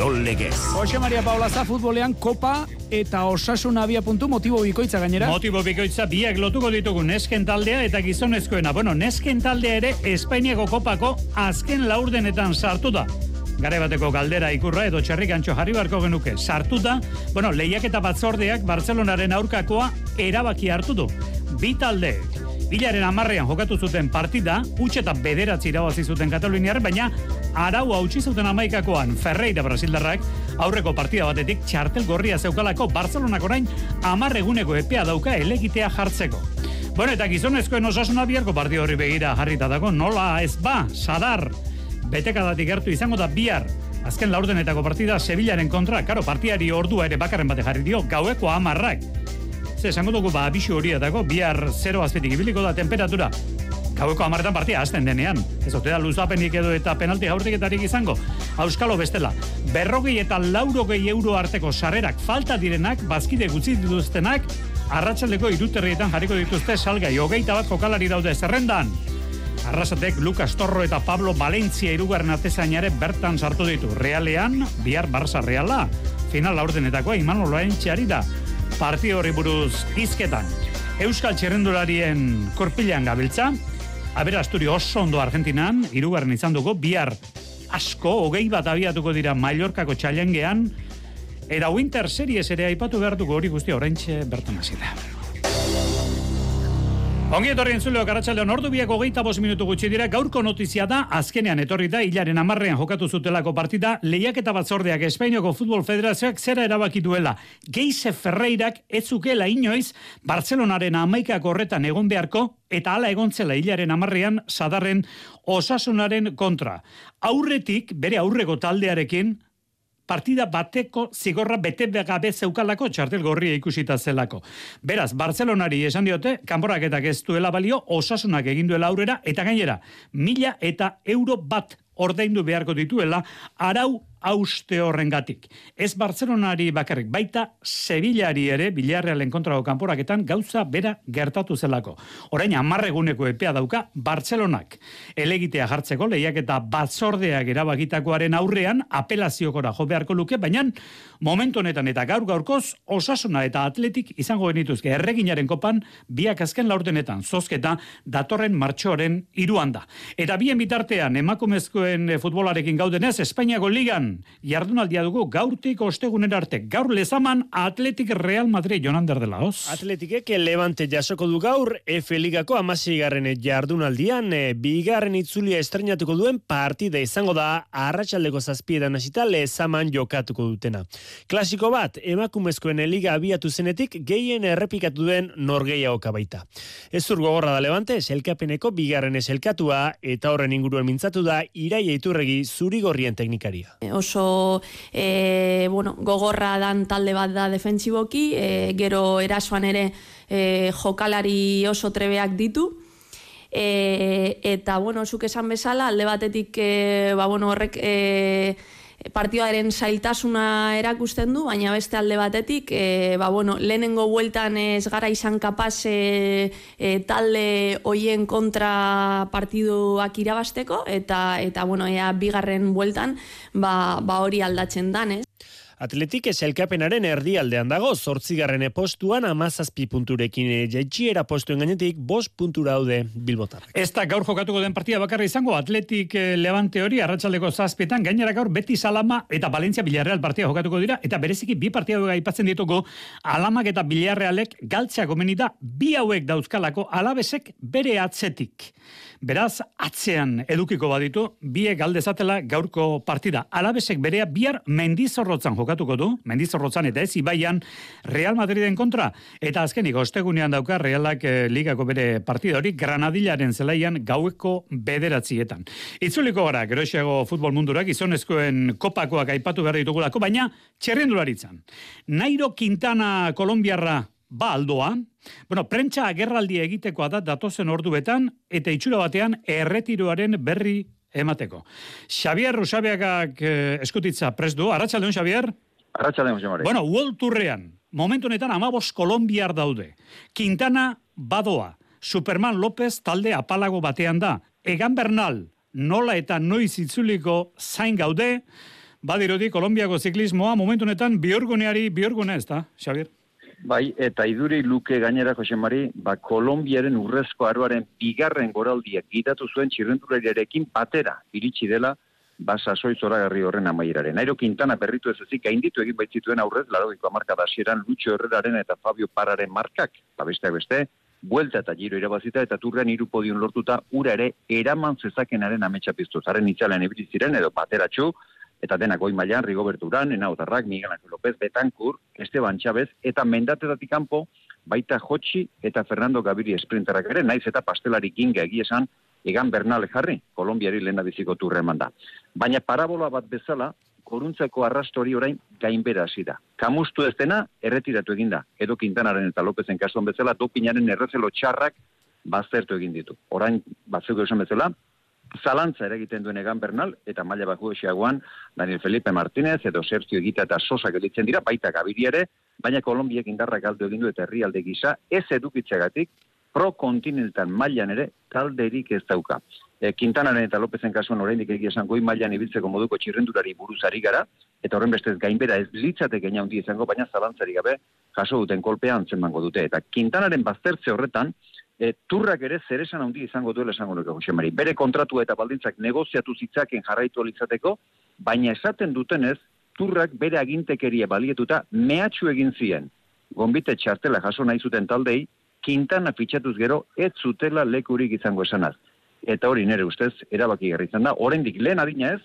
Kirol Legez. Jose Maria Paulaza futbolean kopa eta osasun abia puntu motibo bikoitza gainera. Motibo bikoitza biak lotuko ditugu nesken taldea eta gizonezkoena. Bueno, nesken taldea ere Espainiako kopako azken laurdenetan sartu da. Gare bateko galdera ikurra edo txerrikantxo jarri barko genuke. Sartu da, bueno, lehiak eta batzordeak Barcelonaren aurkakoa erabaki hartu du. Bi taldeek Bilaren amarrean jokatu zuten partida, utxe eta bederatzi irabazi zuten Kataluniar, baina arau hautsi zuten amaikakoan Ferreira Brasildarrak aurreko partida batetik txartel gorria zeukalako Barcelonak orain amarreguneko epea dauka elegitea jartzeko. Bueno, eta gizonezkoen osasuna biharko partida horri begira jarrita dago, nola ez ba, sadar, betekadatik gertu izango da bihar, azken laurdenetako partida Sevillaren kontra, karo, partiari ordua ere bakarren bate jarri dio, gaueko amarrak, Ze, esango dugu, ba, abixu hori dago, bihar zero azpetik ibiliko da temperatura. Gaueko amaretan partia azten denean. Ez ote da luzapenik edo eta penalti gaurtiketarik izango. Auskalo bestela, berrogei eta laurogei euro arteko sarrerak falta direnak, bazkide gutzi dituztenak, arratsaldeko iruterrietan jarriko dituzte salgai, hogeita bat kokalari daude zerrendan. Arrasatek Lucas Torro eta Pablo Valencia irugarren atezainare bertan sartu ditu. Realean, bihar Barça Reala, final laurdenetakoa iman oloain da partio horri buruz izketan. Euskal txerrendularien korpilean gabiltza, abera asturi oso ondo Argentinan, irugarren izan dugu, bihar asko, hogei bat abiatuko dira Mallorcako txalengean, Era Winter Series ere aipatu behar dugu hori guztia oraintxe bertan hasi da. Ongi etorri entzuleo karatxaldeon ordu biako geita bos minutu gutxi dira, gaurko notizia da, azkenean etorri da, hilaren amarrean jokatu zutelako partida, lehiak eta batzordeak Espainiako Futbol Federazioak zera erabaki duela. Geise Ferreirak ez inoiz, Barcelonaren amaikak horretan egon beharko, eta hala egontzela hilaren amarrean, sadarren osasunaren kontra. Aurretik, bere aurrego taldearekin, partida bateko zigorra bete gabe zeukalako txartel gorria ikusita zelako. Beraz, Barcelonari esan diote, kanporaketak ez duela balio, osasunak egin duela aurrera, eta gainera, mila eta euro bat ordaindu beharko dituela, arau auste horrengatik. Ez Barcelonari bakarrik, baita Sevillari ere, Villarrealen kontrago kanporaketan, gauza bera gertatu zelako. Orain, amarreguneko epea dauka, Barcelonak. Elegitea jartzeko, lehiak eta batzordeak erabakitakoaren aurrean, apelaziokora jo beharko luke, baina momentu honetan eta gaur gaurkoz, osasuna eta atletik izango genituzke erreginaren kopan, biak azken laurdenetan, zozketa, datorren martxoren iruan da. Eta bien bitartean, emakumezkoen futbolarekin gaudenez, Espainiako ligan, jardunaldia dugu gaurtik ostegunen arte. Gaur lezaman Atletik Real Madrid Jonander de la Hoz. Atletikek levante jasoko du gaur F Ligako amasi garren jardunaldian e, bigarren itzulia estrenatuko duen partida izango da arratsaldeko zazpiedan hasita lezaman jokatuko dutena. Klasiko bat, emakumezkoen liga abiatu zenetik gehien errepikatu duen norgeiago baita. Ez gogorra da levante, selkapeneko bigarren eselkatua eta horren inguruan mintzatu da iraia iturregi zurigorrien teknikaria oso e, bueno, gogorra dan talde bat da defentsiboki, e, gero erasoan ere e, jokalari oso trebeak ditu, e, eta, bueno, zuk esan bezala, alde batetik, e, ba, bueno, horrek... E, partioaren zailtasuna erakusten du, baina beste alde batetik, e, ba, bueno, lehenengo bueltan ez gara izan kapaz e, e, talde hoien kontra partiduak irabasteko, eta, eta bueno, ea, bigarren bueltan ba, ba hori aldatzen danez. Atletik eselkapenaren erdialdean dago, zortzigarren postuan amazazpi punturekin jaitxiera postuen gainetik, bos puntura daude bilbotar. Ez da gaur jokatuko den partia bakarra izango, Atletik eh, levante hori, arratsaldeko zazpietan, gainera gaur beti salama eta Valencia Villarreal partia jokatuko dira, eta bereziki bi partia duga ipatzen dituko, alamak eta Villarrealek galtzea gomenida, bi hauek dauzkalako alabesek bere atzetik. Beraz, atzean edukiko baditu, biek galdezatela gaurko partida. Alabesek berea bihar mendizorrotzan jokatuko du, mendizorrotzan eta ez ibaian Real Madriden kontra. Eta azkenik, ostegunean dauka Realak eh, ligako bere partida hori, Granadillaren zelaian gaueko bederatzietan. Itzuliko gara, geroxiago futbol mundurak, izonezkoen kopakoak aipatu behar ditugulako, baina txerrendularitzan. Nairo Quintana Kolombiarra ba aldoa, bueno, prentsa agerraldi egitekoa da datozen orduetan, eta itxura batean erretiroaren berri emateko. Xavier Rusabiagak eh, eskutitza prest du, Arratxaldeon, Xavier? Arratxaldeon, Xavier. Bueno, World Tourrean, momentu honetan amabos Kolombiar daude. Quintana badoa, Superman López talde apalago batean da. Egan Bernal, nola eta noiz itzuliko zain gaude, badirudi Kolombiako ziklismoa momentu honetan biorguneari biorgune ez da, Xavier? Bai, eta iduri luke gainera, Jose Mari, ba, Kolombiaren urrezko aroaren bigarren goraldiak gidatu zuen txirrendulariarekin patera iritsi dela, ba, zoragarri horren amaieraren. Nairo Quintana berritu ez ezik, gainditu egin baitzituen aurrez, larogiko marka da asieran, Lucho Herreraren eta Fabio Pararen markak, ba, beste, beste, buelta eta giro irabazita, eta turrean irupodion lortuta, ura ere, eraman zezakenaren ametsa piztu. Zaren itzalen ziren edo bateratxu, eta dena goi mailan Rigoberto Uran, Ena Otarrak, Miguel Ángel López, Betankur, Esteban Chávez, eta mendatetatik kanpo baita Jotxi eta Fernando Gaviri esprinterak ere, naiz eta pastelari ginga egiesan, egan Bernal jarri, Kolombiari lehen biziko turre da. Baina parabola bat bezala, koruntzako arrastori orain gainbera hasi da. Kamustu ez dena, erretiratu eginda. Edo Quintanaren eta Lopezen kasuan bezala, dopinaren errezelo txarrak baztertu egin ditu. Orain, batzuk esan bezala, zalantza ere egiten duen egan Bernal, eta maila baku esiagoan Daniel Felipe Martinez, edo Sergio Egita eta Sosa gelitzen dira, baita gabiri ere, baina Kolombiak indarrak aldo egin du eta herrialde gisa, ez edukitzagatik, pro kontinentan mailan ere, talderik ez dauka. E, Quintanaren eta Lopezen kasuan oraindik egia esan goi mailan ibiltzeko moduko txirrendurari buruzari gara, eta horren bestez gainbera ez litzate gaina hundi izango, baina zalantzari gabe jaso duten kolpean zenbango dute. Eta Quintanaren baztertze horretan, e, turrak ere zeresan handi izango duela esango nuke Jose Mari. Bere kontratu eta baldintzak negoziatu zitzaken jarraitu alitzateko, baina esaten dutenez, turrak bere agintekeria balietuta mehatxu egin zien. Gombite txartela jaso nahi zuten taldei, kintana fitxatuz gero, ez zutela lekurik izango esanaz. Eta hori nere ustez, erabaki garritzen da, oraindik lehen adina ez,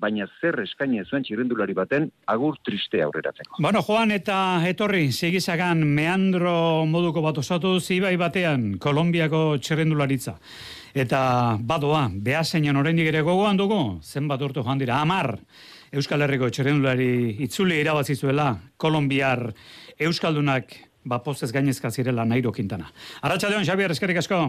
baina zer eskaini zuen txirrendulari baten agur triste aurreratzeko. Bueno, Juan eta etorri, segizagan meandro moduko bat osatu zibai batean Kolombiako txirrendularitza. Eta badoa, beha zeinan oraindik ere gogoan dugu, zenbat urtu joan dira, amar, Euskal Herriko txirrendulari itzuli irabazizuela, Kolombiar Euskaldunak ba postez gainezka zirela Nairo Quintana. Arratsaldeon Xabier eskerrik asko.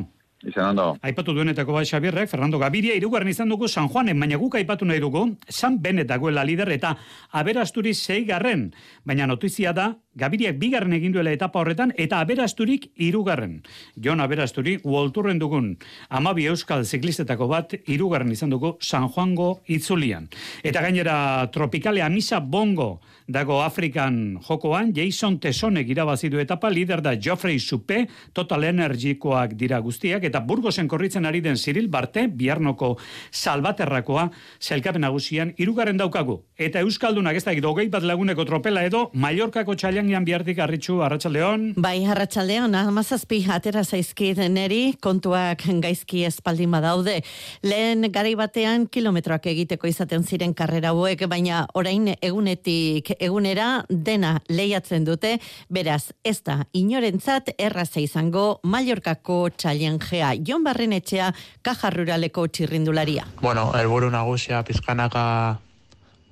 Izan ondo. Aipatu duenetako bai Xabierrek, Fernando Gaviria irugarren izan dugu San Juanen, baina guk aipatu nahi dugu, San Benet dagoela lider eta aberasturi garren. Baina notizia da, Gabiriak bigarren egin duela etapa horretan eta aberasturik irugarren. Jon aberasturi uolturren dugun amabi euskal ziklistetako bat irugarren izan dugu San Juango itzulian. Eta gainera tropikale amisa bongo dago Afrikan jokoan, Jason Tesonek irabazi du etapa, lider da Geoffrey Supe, Total Energikoak dira guztiak, eta Burgosen korritzen ari den Cyril Barte, biarnoko salbaterrakoa, zelkapen nagusian irugarren daukagu. Eta Euskaldunak ez da hogei bat laguneko tropela edo, Mallorcako txailangian bihartik arritxu, Arratxaldeon. Bai, Arratxaldeon, amazazpi atera zaizkit neri, kontuak gaizki espaldin badaude. Lehen gari batean kilometroak egiteko izaten ziren karrera hauek, baina orain egunetik egunera dena lehiatzen dute, beraz ez da inorentzat erraza izango Mallorcako txaliengea Jon Barrenetxea kajarruraleko txirrindularia. Bueno, elburu nagusia pizkanaka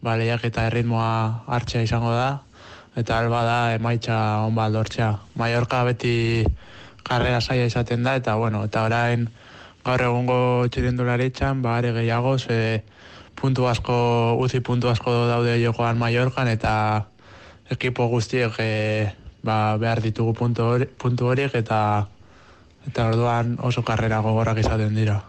ba, lehiak eta erritmoa hartzea izango da, eta alba da emaitza onba aldortzea. Mallorca beti karrera saia izaten da, eta bueno, eta orain gaur egungo txirindulari txan, ba, are gehiago, ze, puntu asko, uzi puntu asko daude jokoan Mallorcan eta ekipo guztiek e, ba, behar ditugu puntu horiek eta eta orduan oso karrera gogorrak izaten dira.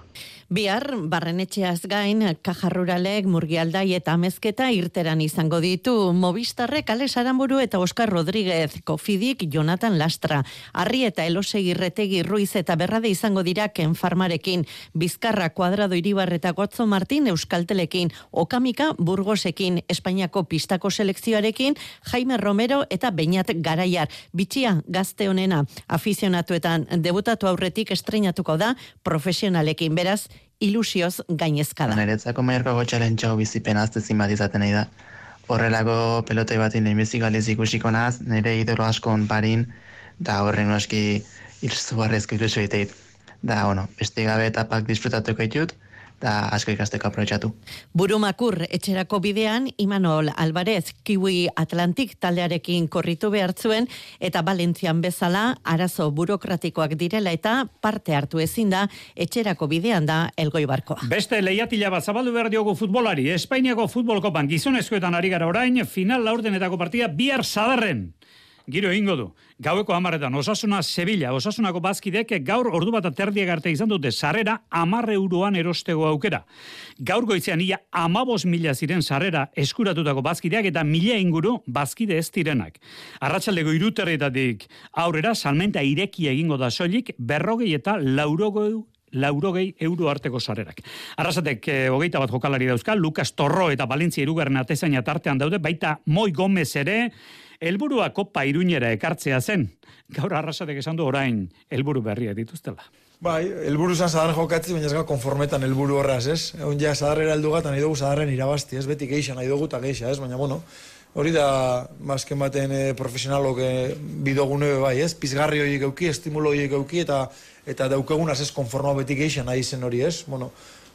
Bihar, barrenetxeaz gain, kajarruralek, murgialdai eta amezketa irteran izango ditu. Movistarrek, Alex Aramburu eta Oskar Rodríguez, Kofidik, Jonathan Lastra, Arri eta Elosegi Retegi Ruiz eta Berrade izango dira Ken Farmarekin, Bizkarra Kuadrado Iribar eta Gotzo Martin Euskaltelekin, Okamika Burgosekin, Espainiako pistako selekzioarekin, Jaime Romero eta Beñat Garaiar. Bitxia, gazte honena, afizionatuetan debutatu aurretik estrenatuko da profesionalekin. Beraz, ilusioz gainezka da. Neretzako maierko gotxaren txau bizipen azte bat izaten nahi da. Horrelako pelotei bat inen bizik galiz ikusiko naz, nire idolo askon parin, da horren aski ilzu barrezko ilusio. Da, bueno, beste gabe etapak disfrutatuko ditut, da asko ikasteko aprobetxatu. Burumakur etxerako bidean Imanol Alvarez Kiwi Atlantik taldearekin korritu behartzuen eta Valentzian bezala arazo burokratikoak direla eta parte hartu ezin da etxerako bidean da elgoi barkoa. Beste lehiatila bat zabaldu behar diogu futbolari. Espainiako futbolkopan gizonezkoetan ari gara orain, final laurdenetako partia bihar zadarren. Giro egingo du. Gaueko amaretan, osasuna Sevilla, osasunako bazkidek gaur ordu bat aterdiak arte izan dute sarrera amarre euroan erostego aukera. Gaur goizean ia amabos mila ziren sarrera eskuratutako bazkideak eta mila inguru bazkide ez direnak. Arratxaldeko iruterretatik aurrera salmenta ireki egingo da soilik berrogei eta laurogei laurogei euro arteko sarerak. Arrasatek e, hogeita bat jokalari dauzka, Lukas Torro eta Valentzia irugarren atezaina tartean daude, baita Moi Gomez ere, helburua kopa iruñera ekartzea zen. Gaur arrasatek esan du orain, helburu berria dituztela. Bai, helburu zan zadar jokatzi, baina ez ga konformetan helburu horraz, ez? Egon ja zadarrera heldu gata nahi dugu zadarren irabazti, ez? Beti geixa nahi dugu eta geixa, ez? Baina, bueno, hori da, mazken baten e, profesionalok e, bidogune bai, ez? Pizgarri horiek euki, estimulo horiek euki, eta eta daukegun ez konforma beti geixa nahi zen hori, ez? Bueno,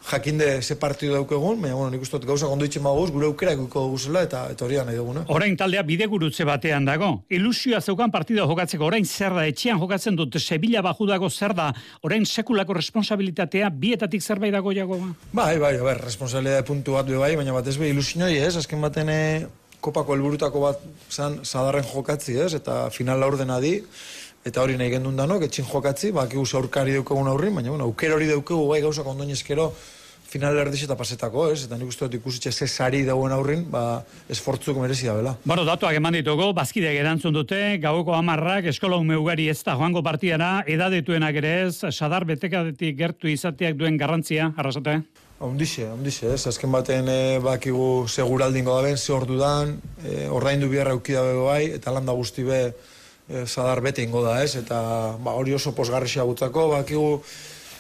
jakinde ze partidu daukegun, baina bueno, nik ustot gauza ondo itxen maguz, gure aukera ekuko duguzela, eta, eta hori da nahi duguna. Orain taldea bide gurutze batean dago. Ilusioa zeukan partida jokatzeko, orain zer da, etxean jokatzen dut, Sevilla bajudako zer da, orain sekulako responsabilitatea bietatik zerbait dago jago ba? Bai, bai, bai, responsabilitate puntu bat bai, baina bat ez be ilusioi ez, azken baten eh, kopako helburutako bat zan sadarren jokatzi ez, eta final laurdena di, eta hori nahi gendun danok, etxin jokatzi, bakigu aurkari daukagun aurrin, baina bueno, aukera hori daukagu bai gauzak ondoinezkero final erdiz eta pasetako, ez? Eta nik uste dut ikusitxe ze sari dauen aurrin, ba, esfortzuk merezi da, bela. Bueno, datuak eman ditugu, bazkideak erantzun dute, gaueko amarrak, eskola ugari ez da joango partidara, edadetuenak ere ez, sadar betekadetik gertu izateak duen garrantzia, arrasate? Ondixe, ondixe, ez? Azken baten e, bakigu seguraldingo da ben, ze ordu dan, e, ordaindu biharra eukidabe bai, eta landa guzti be, e, zadar bete ingo da, ez? Eta ba, hori oso posgarrisia gutzako, bakigu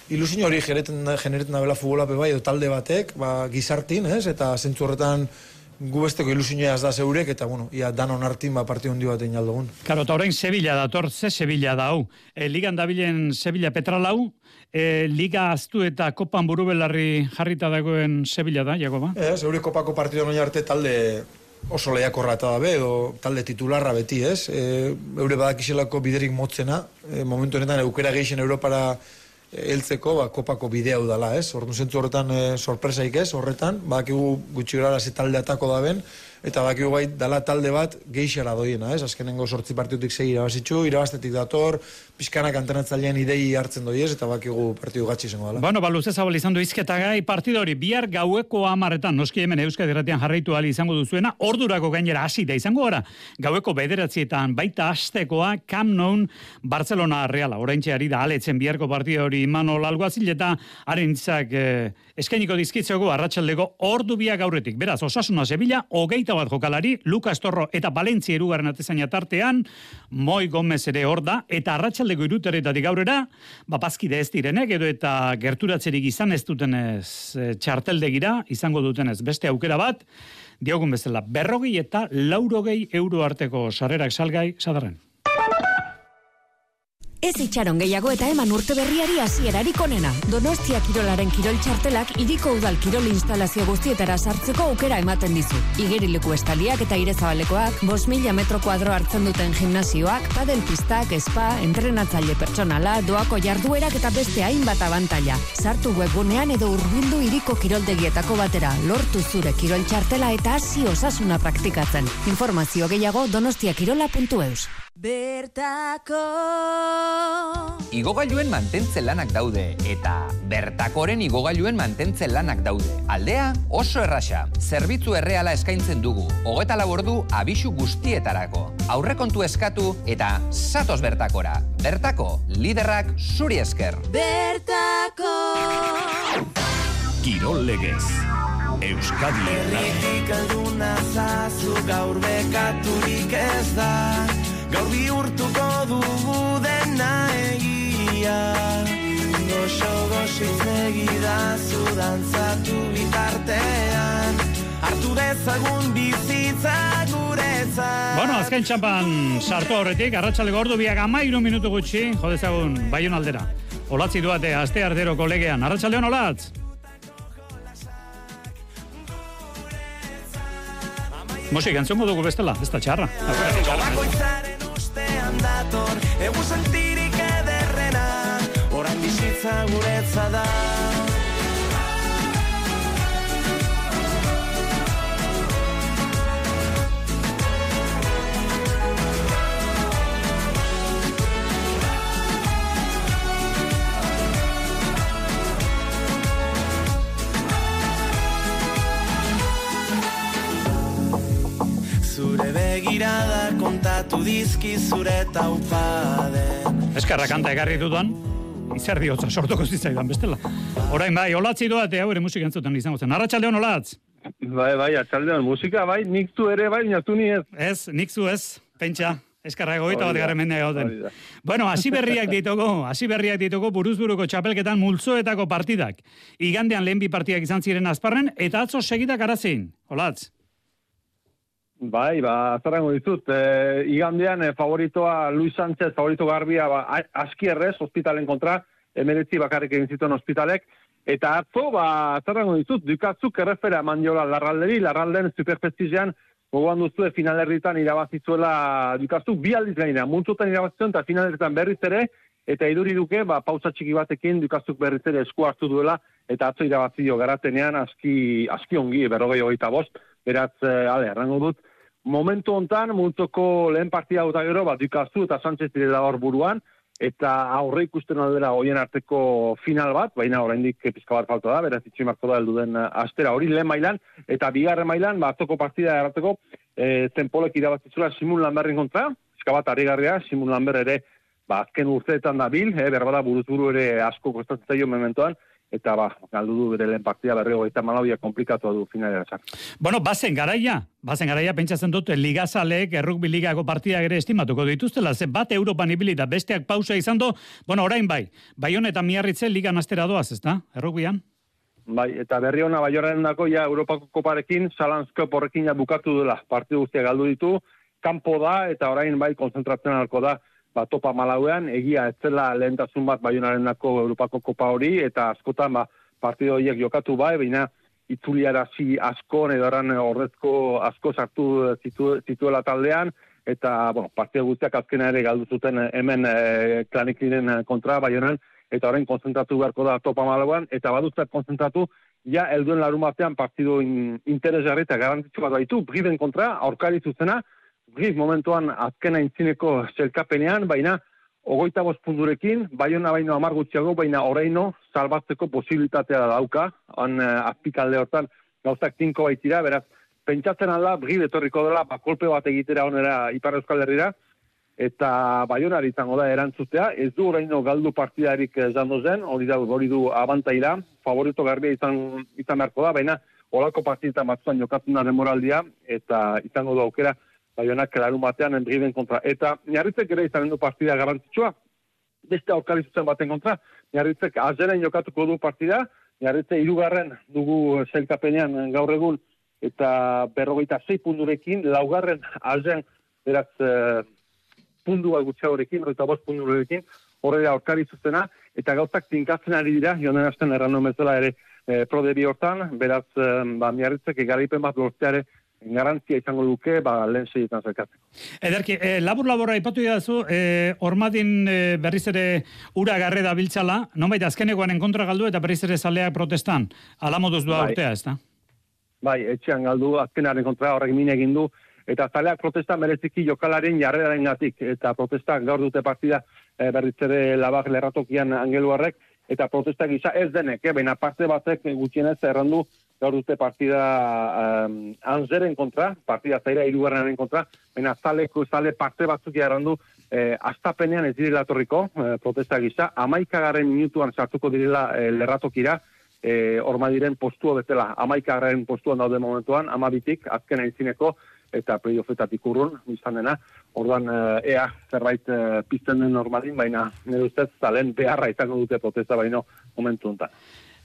ilusio hori genereten, genereten da bela futbola bai, edo talde batek, ba, gizartin, ez? Eta zentzu horretan gu besteko ilusioa da zeurek, eta bueno, ia danon hartin ba, partio hundi bat egin aldugun. Karo, eta orain Sevilla dator, ze Sevilla da hau. E, ligan dabilen Sevilla Petralau, e, Liga Aztu eta Kopan Burubelarri jarrita dagoen Sevilla da, Jakoba? Ez, euri Kopako partido noin arte talde oso lehiakorra eta dabe, edo talde titularra beti, ez? E, eure badakiselako biderik motzena, e, momentu honetan eukera geixen Europara heltzeko ba, kopako bidea udala, ez? Ordu zentzu horretan e, sorpresaik ez, horretan, badakigu gutxi gara ze talde atako daben, eta bakigu bai dala talde bat geixara doiena, ez? Azkenengo sortzi partidutik segi irabazitzu, irabaztetik dator, pizkanak antenatzailean idei hartzen doi ez, eta bakigu partidu gatsi izango dela. Bueno, balu ze zabal izan du izketa gai, partidu hori bihar gaueko amaretan, noski hemen Euskadi Erratian jarraitu ali izango duzuena, ordurako gainera hasi da izango gara, gaueko bederatzietan baita astekoa Camp Nou Barcelona Reala, oraintxe ari da aletzen biharko partidu hori Manol Alguazil eta arentzak eh, eskainiko dizkitzeko arratsaldeko ordu biak aurretik. Beraz, Osasuna Sevilla, hogeita bat jokalari, Lucas Torro eta Valentzia erugarren atezaina tartean, Moi Gomez ere hor da, eta arratsaldeko iruteretatik aurrera, bapazkide ez direnek, edo eta gerturatzerik izan ez dutenez e, txarteldegira, izango dutenez beste aukera bat, diogun bezala, berrogei eta laurogei euro arteko sarrerak salgai, sadarren. Ez itxaron gehiago eta eman urte berriari hasierarik onena. Donostia Kirolaren Kirol Txartelak iriko udal kirol instalazio guztietara sartzeko aukera ematen dizu. Igerileku estaliak eta irezabalekoak, bos mila metro kuadro hartzen duten gimnazioak, padel pistak, espa, entrenatzaile pertsonala, doako jarduerak eta beste hainbat abantaila. Sartu webgunean edo urbildu iriko kiroldegietako batera, lortu zure kirol txartela eta hasi osasuna praktikatzen. Informazio gehiago donostiakirola.eus. Bertako Igogailuen mantentzen lanak daude eta bertakoren igogailuen mantentzen lanak daude. Aldea oso errasa, zerbitzu erreala eskaintzen dugu. Hogeta labordu abisu guztietarako. Aurrekontu eskatu eta satos bertakora. Bertako, liderrak zuri esker. Bertako Kirol legez. Euskadi Erritik alduna zazu gaur bekaturik ez da gaur bihurtuko dugu dena egia goxo goxitz egidazu dantzatu bitartean hartu dezagun bizitza guretzat Bueno, azken txampan sartu horretik, arratsaleko ordu biak amairu minutu gutxi, jodezagun, baion aldera. Olatzi duate, aste ardero kolegean. Arratxaldeon olatz? Musik, entzungo dugu bestela, ez da txarra. Egu sentirik ederrena Orain bizitza guretza da begirada kontatu dizki zure taupaden Eskarra kanta egarri dudan, izerdi hotza sortuko zitzaidan bestela. Orain bai, olatzi doa eta hau ere musika entzuten izango zen. Arratxaldeon olatz? Bai, bai, atxaldeon, musika, bai, nik zu ere, bai, natu ni ez. Ez, nik zu ez, pentsa. Eskarra egoita bat garen mendea gauden. Bueno, hasi berriak ditugu, hasi berriak ditugu buruzburuko txapelketan multzoetako partidak. Igandean lehen bi partidak izan ziren azparren, eta atzo segidak arazin. Olatz? Bai, ba, azarrango ditut, e, igandean e, favoritoa Luis Sánchez, favorito garbia, ba, aski hospitalen kontra, emeretzi bakarrik egin zituen hospitalek, eta atzo, ba, azarrango ditut, dukatzuk errefera eman diola larralderi, larralden superprestizean, gogoan duzu finalerritan irabazizuela dukatzuk, bi aldiz gainera, multzotan irabazitzen, eta finalerritan berriz ere, eta iduri duke, ba, pausa txiki batekin dukatzuk berriz ere esku hartu duela, eta atzo irabazio garatenean aski, aski ongi, berrogei hogeita bost, beraz, eh, ale, errango dut, momentu hontan, multzoko lehen partida eta gero, bat dukazu eta Sánchez direla hor buruan, eta aurre ikusten aldera hoien arteko final bat, baina oraindik pizka bat falta da, beraz itxi marko da helduden eh, astera. Hori lehen mailan, eta bigarren mailan, ba, atzoko partida errateko, e, zenpolek irabazitzula Simun Lamberren kontra, pizka bat harrigarria, Simun Lamber ere, ba, azken urteetan da bil, eh, berbada buruz buru ere asko kostatzen zaio mementoan, eta ba, galdu du bere lehen partida berrego eta malabia komplikatua du finalera sartu. Bueno, bazen garaia, bazen garaia pentsatzen dut ligazaleek errukbi ligako partidak ere estimatuko dituztela, ze bat Europan ibili da besteak pausa izan do, bueno, orain bai, Baion eta Miarritze ligan astera doaz, ezta? Errukbian? Bai, eta berri hona baioraren dako ja Europako koparekin, Salanzko porrekin ja bukatu dela. Partidu guztia galdu ditu, kanpo da, eta orain bai konzentratzen alko da, ba, topa malauean, egia ez zela lehentasun bat baionaren dako Europako kopa hori, eta askotan ba, partidu horiek jokatu bai, baina itzuliarazi asko, edo erran ordezko asko sartu zitu, zituela taldean, eta, bueno, partidu guztiak azkena ere galdu zuten hemen e, klaniklinen kontra baionan, eta orain konzentratu beharko da topa malauan, eta badutzat konzentratu, ja, elduen larun batean partidu in, interesgarri eta garantitzu bat baitu, Briven kontra, aurkari zuzena, Briv momentuan azkena intzineko zelkapenean, baina ogoita bost punturekin, baiona baino amar gutxiago, baina oraino salbatzeko posibilitatea dauka, han eh, azpikalde hortan gauzak tinko baitira, beraz, pentsatzen alda, Briv etorriko dela, ba, kolpe bat egitera onera Ipar Euskal Herrira, eta baionari izango da erantzutea, ez du oraino galdu partidarik izango zen, hori da hori du abantaila, favorito garbia izan, izan beharko da, baina olako partidetan batzuan jokatzen da demoraldia, eta izango du aukera, baionak larun batean enbriben kontra. Eta Miarritzek ere izanen du partida garrantzitsua, beste aurkari zuzen baten kontra, Miarritzek azeren jokatuko du partida, Miarritze irugarren dugu zelkapenean gaur egun, eta berrogeita zei pundurekin, laugarren azen, beraz, eh, pundu bat gutxiagorekin, eta bost pundurekin, horre da aurkari zuzena, eta gauzak tinkatzen ari dira, joan hasten erran bezala ere e, prodebi hortan, beraz, e, ba, miarritzek egarripen bat lortzeare garantzia izango duke, ba, lehen seietan zerkatzeko. Ederki, eh, labur labora ipatu idazu, eh, ormadin eh, berriz ere ura garre da biltzala, nonbait azkenekoan kontra galdu eta berriz ere zaleak protestan. Ala moduz doa Bai. urtea, ez da? Bai, etxean galdu, azkenaren kontra horrek min egin du, eta zaleak protesta mereziki jokalaren jarreraren gatik, eta protestak gaur dute partida e, berriz ere labak lerratokian angeluarrek, eta protesta gisa ez denek, eh, baina parte batek gutxienez errandu gaur dute partida um, anzeren kontra, partida zaira irugarrenaren kontra, baina zaleko zale parte batzuk errandu eh, astapenean ez direla torriko, eh, protesta gisa, amaikagaren minutuan sartuko direla eh, lerratokira, eh, orma diren postua betela, amaikagaren postuan daude momentuan, amabitik, azken aintzineko, eta playoffetatik urrun, izan dena, orduan eh, ea zerbait eh, pizten den normalin, baina nire ustez zalen beharra izango dute protesta baino momentu honetan.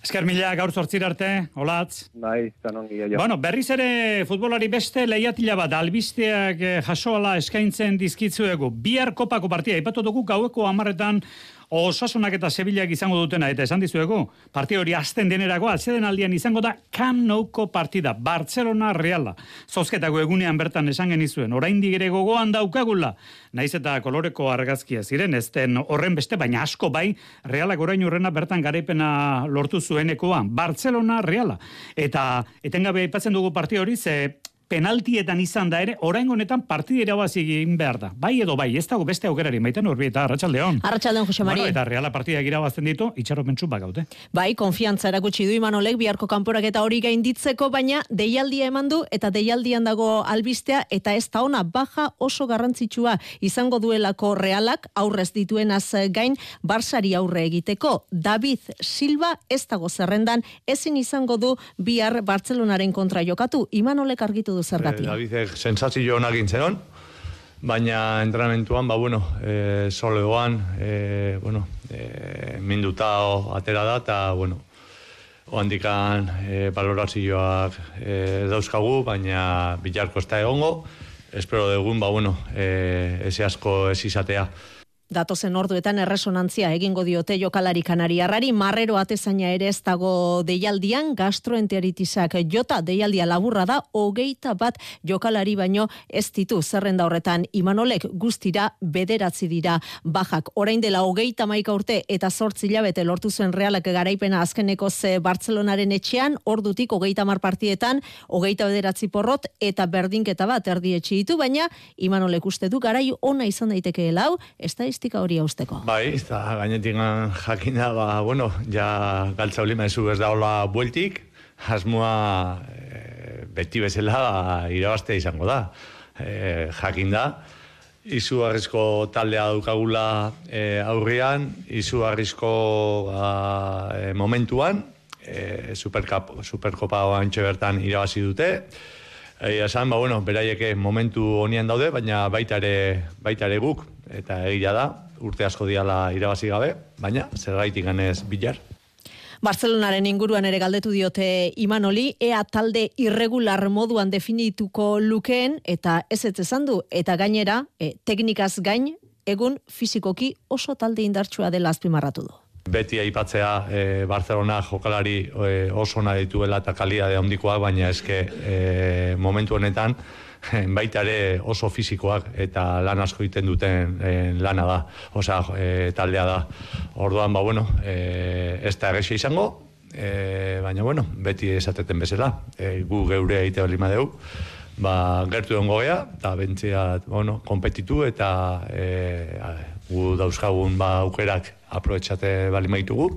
Esker mila gaur sortzir arte, olatz. Bai, zan ongi, jo. Bueno, berriz ere futbolari beste lehiatila bat albisteak jasoala eskaintzen dizkitzuegu. Bihar kopako partia, ipatu dugu gaueko amarretan osasunak eta Sevillak izango dutena, eta esan dizuegu, partida hori azten denerako, atzeden aldian izango da Camp Nouko partida, Barcelona Reala. Zozketako egunean bertan esan genizuen, oraindik ere gogoan daukagula, naiz eta koloreko argazkia ziren, ez den horren beste, baina asko bai, Realak orain urrena bertan garaipena lortu zuenekoan, Barcelona Reala. Eta etengabe aipatzen dugu partida hori, ze penaltietan izan da ere, orain honetan partida irabazi egin behar da. Bai edo bai, ez dago beste aukerari maiten urbi eta Arratsaldeon. Arratsaldeon Jose Mari. Bueno, eta Reala partida irabazten ditu, itxaropentsu bakaute. Bai, konfiantza erakutsi du Imanolek biharko kanporak eta hori gainditzeko, baina deialdia eman du eta deialdian dago albistea eta ez da ona baja oso garrantzitsua izango duelako Realak aurrez dituenaz gain Barsari aurre egiteko. David Silva ez dago zerrendan ezin izango du bihar Bartzelonaren kontra jokatu. Imanolek argitu du zergatik. Eh, Davidek sensazio onak intzenon, baina entrenamentuan, ba, bueno, e, soleoan, e, bueno, e, minduta o, atera da, eta, bueno, oandikan e, balorazioak e, dauzkagu, baina bilarko ez da egongo, espero dugun, ba, bueno, e, eze asko ez izatea. Datozen orduetan erresonantzia egingo diote jokalari kanariarrari, marrero atezaina ere ez dago deialdian, gastroenteritisak jota deialdia laburra da, hogeita bat jokalari baino ez ditu zerrenda horretan imanolek guztira bederatzi dira bajak. Orain dela hogeita maika urte eta zortzi labete lortu zuen realak garaipena azkeneko ze Bartzelonaren etxean, ordutik hogeita mar partietan, hogeita bederatzi porrot eta berdinketa bat erdi etxe ditu, baina imanolek uste du garai ona izan daiteke lau, ez da estadistika hori hausteko. Bai, eta gainetik jakina, ba, bueno, ja galtza olima ezu ez da hola bueltik, asmoa e, beti bezala ba, irabazte izango da. E, jakin da, izugarrizko taldea daukagula e, aurrian, izugarrizko ba, e, momentuan, e, Supercopa oantxe bertan irabazi dute, Egia esan, ba, bueno, beraieke momentu honian daude, baina baita ere, baita ere guk, eta egia da, urte asko diala irabazi gabe, baina zergaitik ganez bilar. Barcelonaren inguruan ere galdetu diote Imanoli, ea talde irregular moduan definituko lukeen, eta ez ez esan du, eta gainera, e, teknikaz gain, egun fizikoki oso talde indartsua dela azpimarratu du. Beti aipatzea e, Barcelona jokalari e, oso nahi dituela eta kalidade handikoa, baina eske e, momentu honetan baita ere oso fisikoak eta lan asko egiten duten e, lana da, osea e, taldea da. Orduan ba bueno, e, ez da egesia izango, e, baina bueno, beti esateten bezala, e, gu geure egite bali madeu, ba, gertu dongo gea, eta bentzia, bueno, kompetitu eta e, gu dauzkagun ba, aukerak aprobetsate bali maitugu,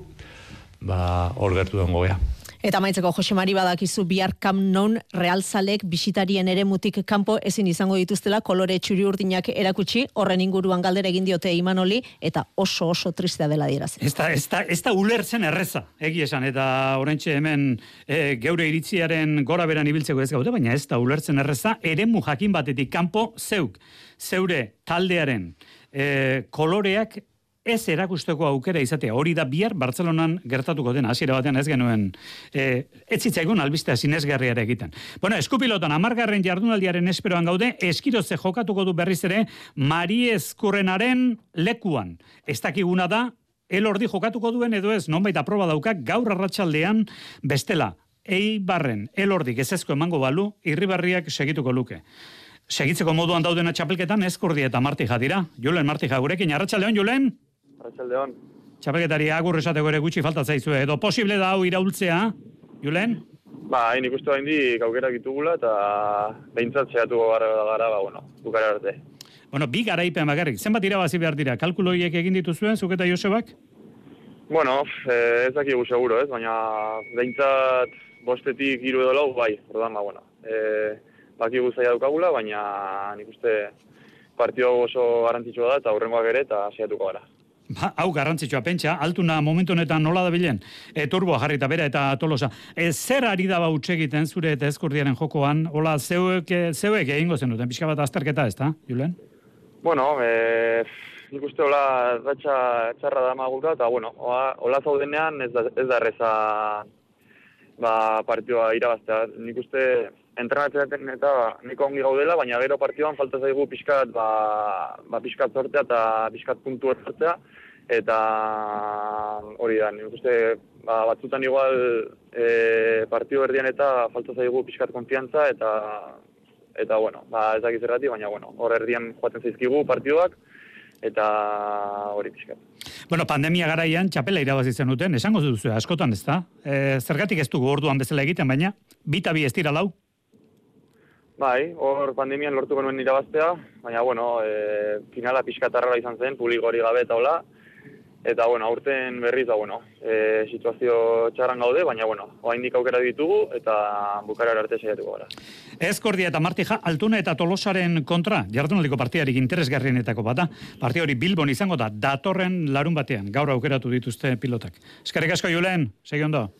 ba, hor gertu dongo gea. Eta maitzeko Jose Mari badakizu bihar kam non realzalek bisitarien ere mutik kanpo ezin izango dituztela kolore txuri urdinak erakutsi, horren inguruan galdera egin diote Imanoli, eta oso oso tristea dela dieraz. Ez da, ez, da, ez da ulertzen erreza, egi esan, eta orentxe hemen e, geure iritziaren gora beran ibiltzeko ez gaude, baina ez da ulertzen erreza, eremu jakin batetik kanpo zeuk, zeure taldearen e, koloreak ez erakusteko aukera izatea. Hori da bihar Bartzelonan gertatuko den hasiera batean ez genuen e, ez zitzaigun albistea sinesgarriare egiten. Bueno, eskupilotan amargarren jardunaldiaren esperoan gaude, eskiroze jokatuko du berriz ere Mari Eskurrenaren lekuan. Ez dakiguna da, elordi jokatuko duen edo ez, nonbait aproba dauka gaur arratsaldean bestela. Ei barren, elordik ez ezko emango balu, irribarriak segituko luke. Segitzeko moduan daudena txapelketan eskurdi eta martija dira. Julen martija gurekin, arratsaldeon Julen? Arratxaldeon. Txapelketari agur esateko ere gutxi falta zaizue, edo posible da hau iraultzea, Julen? Ba, hain ikustu hain di aukerak ditugula eta behintzat zehatu gara, gara ba, bueno, bukara arte. Bueno, bi garaipen bakarrik, zenbat irabazi behar dira, kalkuloiek egin dituzuen, zuk eta Josebak? Bueno, eh, ez dakigu seguro, ez, baina behintzat bostetik hiru edo lau, bai, ordan, ba, bueno. Eh, bakigu zaila dukagula, baina nik uste partio oso garrantzitsua da eta hurrengoak ere eta saiatuko gara. Ba, hau garrantzitsua pentsa, altuna momentu honetan nola da bilen, e, turboa jarri eta bera eta tolosa. E, zer ari da bautz egiten zure eta eskurdiaren jokoan, hola zeuek, zeuek egingo zen duten, pixka bat azterketa ez da, Julen? Bueno, e, nik uste hola ratxa txarra da magura, eta bueno, hola zaudenean ez da, ez da erreza ba, partioa irabaztea. Nik uste entrenatzen eta niko ongi gaudela, baina gero partioan falta zaigu pixkat, ba, ba pixkat sortea eta pixkat puntu sortzea, eta hori da, nik uste ba, batzutan igual e, partio erdian eta falta zaigu pixkat konfiantza, eta eta bueno, ba, ez dakiz errati, baina bueno, hor erdian joaten zaizkigu partioak, eta hori pixkat. Bueno, pandemia garaian txapela irabazi zen duten, esango duzu askotan ez da? E, zergatik ez dugu orduan bezala egiten, baina bita bi ez dira lau? Bai, hor pandemian lortuko nuen irabaztea, baina, bueno, e, finala pixkatarra izan zen, publiko hori gabe eta hola, eta, bueno, aurten berriz, da, bueno, e, situazio txarran gaude, baina, bueno, oaindik aukera ditugu, eta bukara arte saiatuko gara. Ezkordia eta Martija Altuna eta Tolosaren kontra, jardunaldiko partiarik interesgarrienetako bata, partia hori Bilbon izango da, datorren larun batean, gaur aukeratu dituzte pilotak. Eskerrik asko, Julen, segi ondo.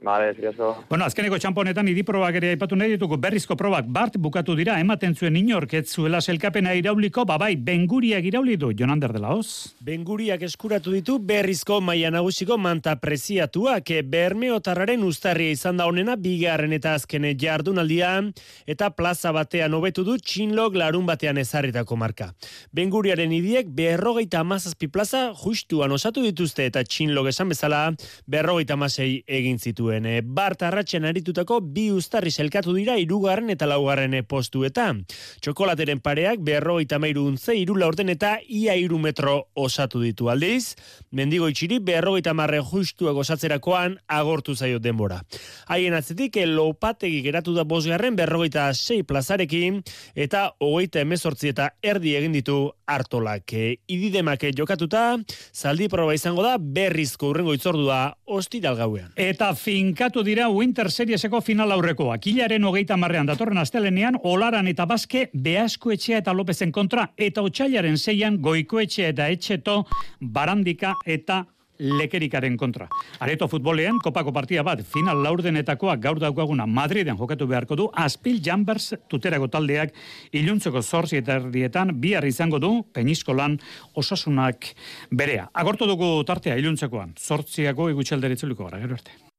Vale, eskerrik Bueno, azkeneko txamponetan idi probak ere aipatu nahi ditugu. Berrizko probak bart bukatu dira ematen zuen inork ez zuela selkapena irauliko babai benguriak irauli du. Jonander de la Hoz. Benguriak eskuratu ditu berrizko maila nagusiko manta preziatuak. Bermeotarraren ustarria izan da honena bigarren eta azkene jardunaldian eta plaza batean hobetu du txinlog larun batean ezarritako marka. Benguriaren idiek berrogeita amazazpi plaza justuan osatu dituzte eta txinlog esan bezala berrogeita amasei egin zituen zituen. E, Bart arratxen aritutako bi ustarri selkatu dira irugarren eta laugarren e, postuetan. Txokolateren pareak berrogeita mairu untze irula orden eta ia iru metro osatu ditu aldiz. Mendigo itxiri berrogeita marre justuak osatzerakoan agortu zaio denbora. Haien atzetik, lopategi geratu da bosgarren berrogeita sei plazarekin eta hogeita emezortzi eta erdi egin ditu hartolak. E, ididemak jokatuta, zaldi proba izango da berrizko urrengo itzordua ostiral gauean. Eta finkatu dira Winter Serieseko final aurrekoa. Kilaren hogeita marrean datorren astelenean, olaran eta bazke behasko etxea eta lopezen kontra, eta otxailaren zeian goiko etxea eta etxeto barandika eta lekerikaren kontra. Areto futbolean, kopako partia bat, final laurdenetakoa gaur daukaguna Madriden jokatu beharko du, Aspil Jambers tuterago taldeak iluntzeko zorzi eta erdietan bihar izango du, peniskolan osasunak berea. Agortu dugu tartea iluntzekoan, zortziako igutxalderitzuliko gara, gero arte.